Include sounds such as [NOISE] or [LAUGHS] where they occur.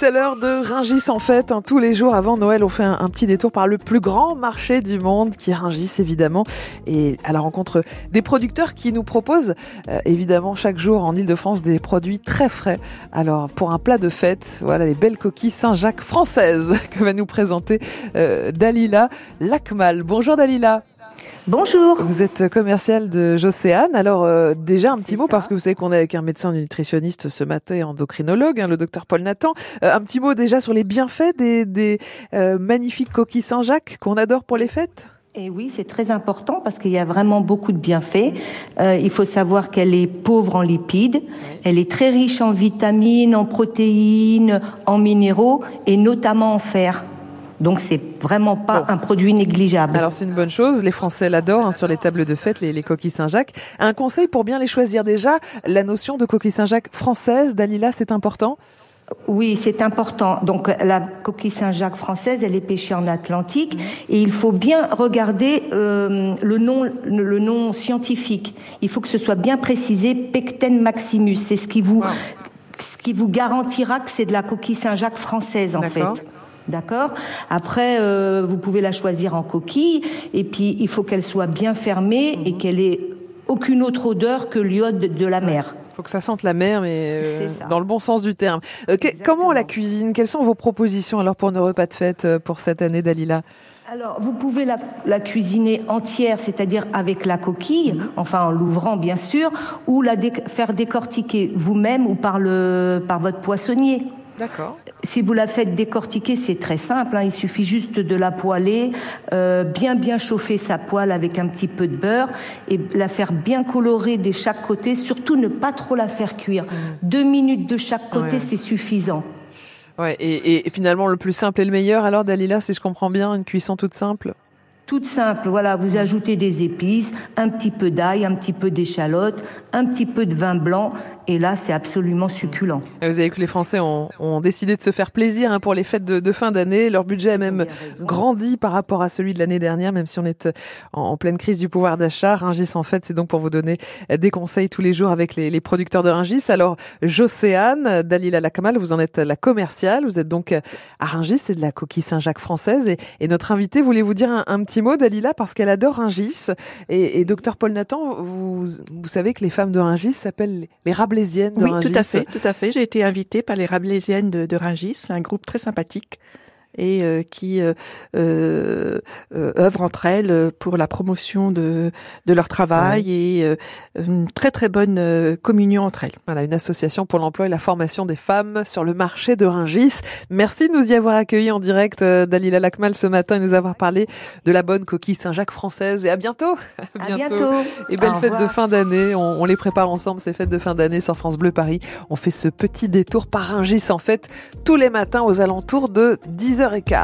C'est l'heure de Ringis en fait. Hein. Tous les jours avant Noël, on fait un, petit détour par le plus grand marché du monde, qui est Ringis évidemment, et à la rencontre des producteurs qui nous proposent euh, évidemment chaque jour en Ile-de-France des produits très frais. Alors pour un plat de fête, voilà les belles coquilles Saint-Jacques françaises [LAUGHS] que va nous présenter euh, Dalila Lacmal. Bonjour Dalila. Bonjour. Vous êtes commercial de Jocéane. Alors euh, déjà un petit mot parce que vous savez qu'on est avec un médecin nutritionniste ce matin, endocrinologue, hein, le docteur Paul Nathan. Euh, un petit mot déjà sur les bienfaits des, euh, magnifiques coquilles Saint-Jacques qu'on adore pour les fêtes. Et oui, c'est très important parce qu'il y a vraiment beaucoup de bienfaits. il faut savoir qu'elle est pauvre en lipides, elle est très riche en vitamines, en protéines, en minéraux et notamment en fer. Donc c'est vraiment pas un produit négligeable. Alors c'est une bonne chose, les Français l'adorent hein, sur les tables de fête, les, coquilles Saint-Jacques. Un conseil pour bien les choisir déjà, la notion de coquille Saint-Jacques française, Dalila, c'est important? Oui, c'est important. Donc la coquille Saint-Jacques française, elle est pêchée en Atlantique et il faut bien regarder euh, le nom le nom scientifique. Il faut que ce soit bien précisé Pecten maximus. C'est ce qui vous ce qui vous garantira que c'est de la coquille Saint-Jacques française en fait. D'accord Après, euh, vous pouvez la choisir en coquille, et puis il faut qu'elle soit bien fermée et mhm. qu'elle ait aucune autre odeur que l'iode de la mer. Il faut que ça sente la mer, mais euh, dans le bon sens du terme. Euh, comment on la cuisine? Quelles sont vos propositions alors pour nos repas de fête pour cette année, Dalila? Alors, vous pouvez la, cuisiner entière, c'est-à-dire avec la coquille, mhm. enfin en l'ouvrant bien sûr, ou la faire décortiquer vous-même ou par le par votre poissonnier. D'accord. Si vous la faites décortiquer, c'est très simple. Hein. il suffit juste de la poêler, euh, bien bien chauffer sa poêle avec un petit peu de beurre et la faire bien colorer de chaque côté. Surtout ne pas trop la faire cuire. Mmh. Deux minutes de chaque côté, c'est suffisant. Ouais, et, et, finalement, le plus simple et le meilleur, alors Dalila, si je comprends bien, une cuisson toute simple? Toute simple. Voilà, vous ajoutez des épices, un petit peu d'ail, un petit peu d'échalote, un petit peu de vin blanc, et là, c'est absolument succulent. Vous avez vu que les Français ont, ont, décidé de se faire plaisir hein, pour les fêtes de, de fin d'année. Leur budget a même grandi par rapport à celui de l'année dernière, même si on est en, pleine crise du pouvoir d'achat. Ringis, en fait, c'est donc pour vous donner des conseils tous les jours avec les, les producteurs de Ringis. Alors, Jocéane, Dalila Lakamal, vous en êtes la commerciale. Vous êtes donc à Ringis, c'est de la coquille Saint-Jacques française. Et, et, notre invité voulait vous dire un, un petit mot, Dalila, parce qu'elle adore Ringis. Et, et docteur Paul Nathan, vous, vous savez que les femmes de Ringis s'appellent les Rabelaisiennes de oui, tout à fait, tout à fait. J'ai été invitée par les Rabelaisiennes de, de Ringis, un groupe très sympathique et euh, qui euh, euh, euh, œuvrent entre elles pour la promotion de, de leur travail et une très très bonne communion entre elles. Voilà, une association pour l'emploi et la formation des femmes sur le marché de Ringis. Merci de nous y avoir accueillis en direct, Dalila Lacmal, ce matin et nous avoir parlé de la bonne coquille Saint-Jacques française. Et à bientôt. [LAUGHS] À bientôt. Et belles fêtes de fin d'année. On, on, les prépare ensemble, ces fêtes de fin d'année sur France Bleu Paris. On fait ce petit détour par Ringis, en fait, tous les matins aux alentours de 10h15.